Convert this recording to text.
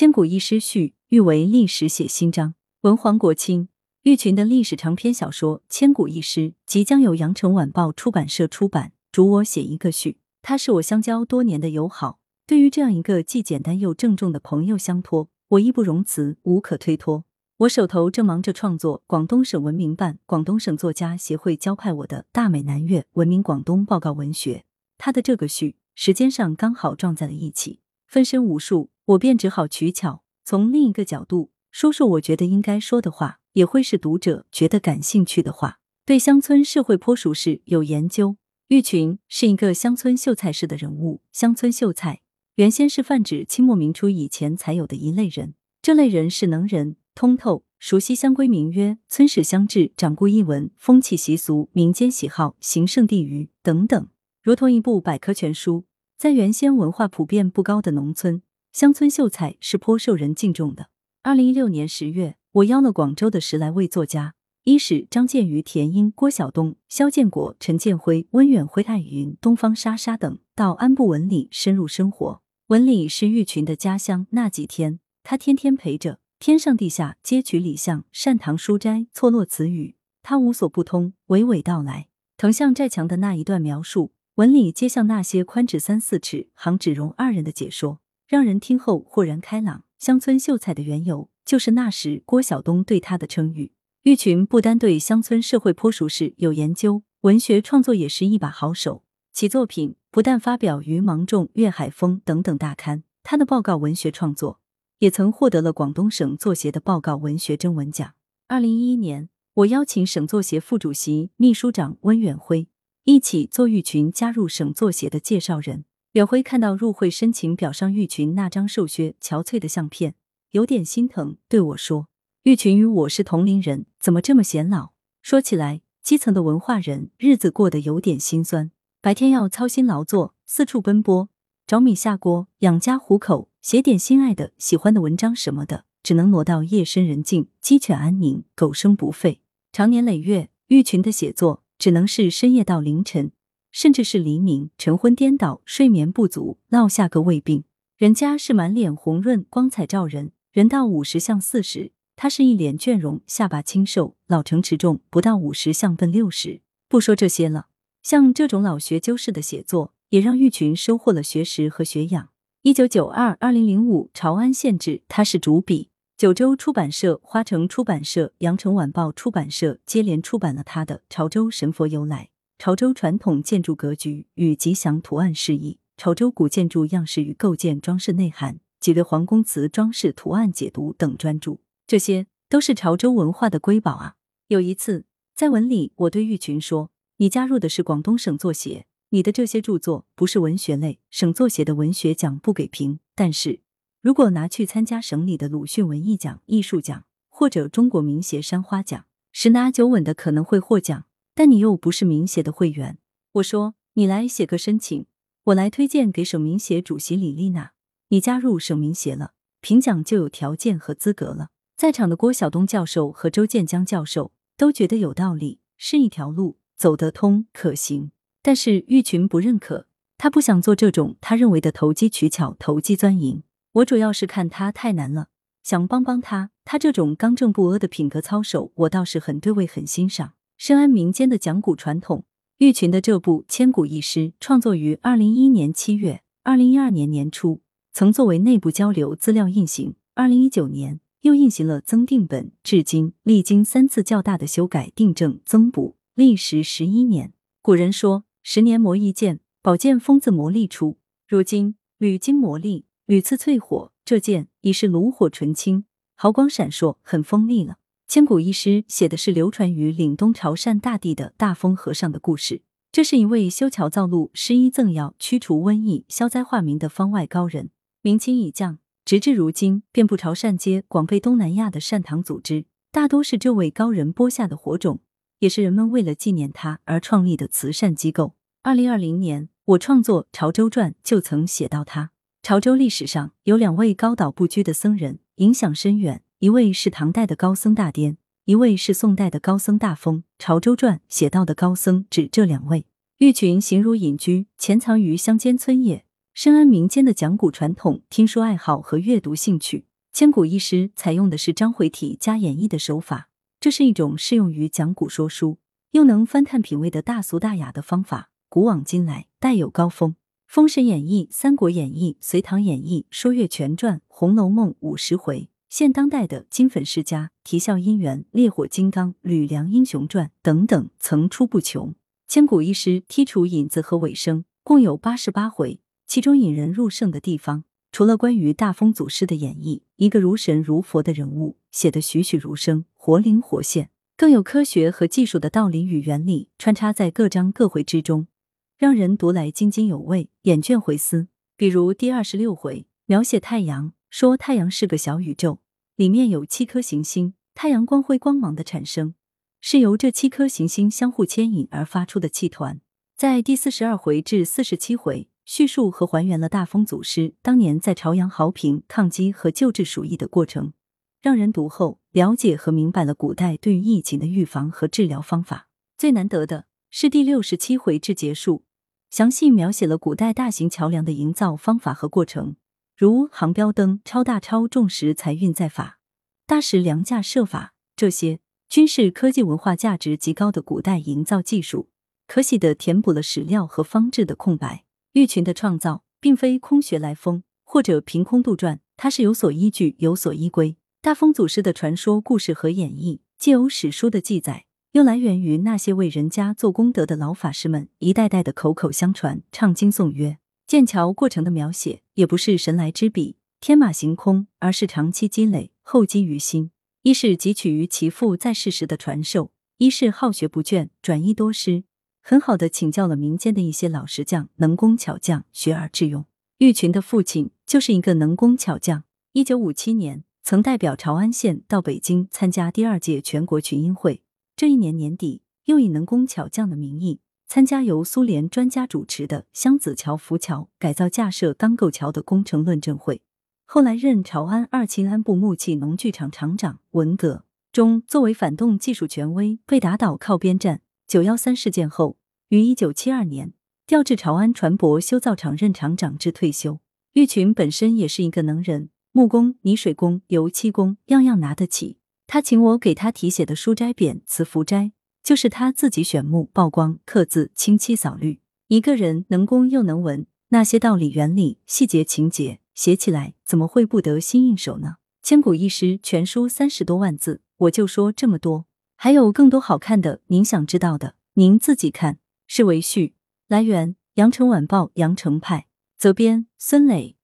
千古一诗序，欲为历史写新章。文黄国清，玉群的历史长篇小说《千古一诗》即将由羊城晚报出版社出版，主我写一个序。他是我相交多年的友好，对于这样一个既简单又郑重的朋友相托，我义不容辞，无可推脱。我手头正忙着创作广东省文明办、广东省作家协会交派我的《大美南粤文明广东报告文学》，他的这个序时间上刚好撞在了一起，分身无数。我便只好取巧，从另一个角度说说我觉得应该说的话，也会是读者觉得感兴趣的话。对乡村社会颇熟识，有研究。玉群是一个乡村秀才式的人物。乡村秀才原先是泛指清末明初以前才有的一类人，这类人是能人，通透，熟悉乡规民约、村史乡志、掌故译文、风气习俗、民间喜好、行胜地域等等，如同一部百科全书。在原先文化普遍不高的农村。乡村秀才是颇受人敬重的。二零一六年十月，我邀了广州的十来位作家，一是张建瑜、田英、郭晓东、肖建国、陈建辉、温远辉、艾云、东方莎莎等，到安部文里深入生活。文里是玉群的家乡，那几天他天天陪着，天上地下皆取礼相，善堂书斋错落词语，他无所不通，娓娓道来。藤巷寨墙的那一段描述，文里接向那些宽指三四尺，行只容二人的解说。让人听后豁然开朗。乡村秀才的缘由，就是那时郭晓东对他的称誉。玉群不单对乡村社会颇熟识、有研究，文学创作也是一把好手。其作品不但发表于《芒种》《粤海风》等等大刊，他的报告文学创作也曾获得了广东省作协的报告文学征文奖。二零一一年，我邀请省作协副主席、秘书长温远辉一起做玉群加入省作协的介绍人。远辉看到入会申请表上玉群那张瘦削憔悴的相片，有点心疼，对我说：“玉群与我是同龄人，怎么这么显老？”说起来，基层的文化人日子过得有点心酸，白天要操心劳作，四处奔波，找米下锅，养家糊口，写点心爱的、喜欢的文章什么的，只能挪到夜深人静，鸡犬安宁，狗声不吠。长年累月，玉群的写作只能是深夜到凌晨。甚至是黎明，晨昏颠倒，睡眠不足，落下个胃病。人家是满脸红润，光彩照人；人到五十像四十，他是一脸倦容，下巴清瘦，老成持重，不到五十像奔六十。不说这些了，像这种老学究式的写作，也让玉群收获了学识和学养。一九九二、二零零五《潮安县志》，他是主笔。九州出版社、花城出版社、羊城晚报出版社接连出版了他的《潮州神佛由来》。潮州传统建筑格局与吉祥图案示意，潮州古建筑样式与构建装饰内涵，几位皇宫瓷装饰图案解读等专著，这些都是潮州文化的瑰宝啊！有一次在文里，我对玉群说：“你加入的是广东省作协，你的这些著作不是文学类，省作协的文学奖不给评。但是如果拿去参加省里的鲁迅文艺奖、艺术奖或者中国名协山花奖，十拿九稳的可能会获奖。”但你又不是民协的会员，我说你来写个申请，我来推荐给省民协主席李丽娜，你加入省民协了，评奖就有条件和资格了。在场的郭晓东教授和周建江教授都觉得有道理，是一条路走得通可行。但是玉群不认可，他不想做这种他认为的投机取巧、投机钻营。我主要是看他太难了，想帮帮他。他这种刚正不阿的品格操守，我倒是很对味，很欣赏。深谙民间的讲古传统，玉群的这部《千古一诗》创作于二零一一年七月，二零一二年年初曾作为内部交流资料印行，二零一九年又印行了增订本，至今历经三次较大的修改、订正、增补，历时十一年。古人说：“十年磨一剑，宝剑锋自磨砺出。”如今屡经磨砺，屡次淬火，这剑已是炉火纯青，毫光闪烁，很锋利了。千古一诗写的是流传于岭东潮汕大地的大风和尚的故事。这是一位修桥造路、施医赠药、驱除瘟疫、消灾化民的方外高人。明清已降，直至如今，遍布潮汕街、广被东南亚的善堂组织，大多是这位高人播下的火种，也是人们为了纪念他而创立的慈善机构。二零二零年，我创作《潮州传》就曾写到他。潮州历史上有两位高岛不居的僧人，影响深远。一位是唐代的高僧大颠，一位是宋代的高僧大风。《潮州传》写到的高僧指这两位。玉群形如隐居，潜藏于乡间村野，深谙民间的讲古传统、听说爱好和阅读兴趣。千古一诗采用的是章回体加演绎的手法，这是一种适用于讲古说书又能翻探品味的大俗大雅的方法。古往今来，带有高峰。《封神演义》《三国演义》《隋唐演义》《说岳全传》《红楼梦》五十回，现当代的《金粉世家》《啼笑姻缘》《烈火金刚》《吕梁英雄传》等等层出不穷。千古一诗剔除引子和尾声，共有八十八回，其中引人入胜的地方，除了关于大风祖师的演绎，一个如神如佛的人物写得栩栩如生、活灵活现，更有科学和技术的道理与原理穿插在各章各回之中。让人读来津津有味，眼倦回思。比如第二十六回描写太阳，说太阳是个小宇宙，里面有七颗行星，太阳光辉光芒的产生是由这七颗行星相互牵引而发出的气团。在第四十二回至四十七回，叙述和还原了大风祖师当年在朝阳豪平抗击和救治鼠疫的过程，让人读后了解和明白了古代对于疫情的预防和治疗方法。最难得的是第六十七回至结束。详细描写了古代大型桥梁的营造方法和过程，如航标灯、超大超重石财运在法、大石梁架设法，这些均是科技文化价值极高的古代营造技术，可喜的填补了史料和方志的空白。玉群的创造并非空穴来风或者凭空杜撰，它是有所依据、有所依归。大风祖师的传说故事和演绎，既有史书的记载。又来源于那些为人家做功德的老法师们一代代的口口相传、唱经颂曰。建桥过程的描写也不是神来之笔、天马行空，而是长期积累、厚积于心。一是汲取于其父在世时的传授，一是好学不倦、转译多师，很好的请教了民间的一些老石匠、能工巧匠，学而致用。玉群的父亲就是一个能工巧匠。一九五七年，曾代表潮安县到北京参加第二届全国群英会。这一年年底，又以能工巧匠的名义参加由苏联专家主持的湘子桥浮桥改造架设钢构桥的工程论证会。后来任潮安二秦安部木器农具厂厂长。文革中，作为反动技术权威，被打倒靠边站。九幺三事件后，于一九七二年调至潮安船舶修造厂任厂长至退休。玉群本身也是一个能人，木工、泥水工、油漆工，样样拿得起。他请我给他题写的书斋匾“慈福斋”，就是他自己选木、曝光、刻字、清漆、扫绿。一个人能工又能文，那些道理、原理、细节、情节，写起来怎么会不得心应手呢？千古一诗全书三十多万字，我就说这么多，还有更多好看的，您想知道的，您自己看。是为序。来源：羊城晚报羊城派，责编：孙磊。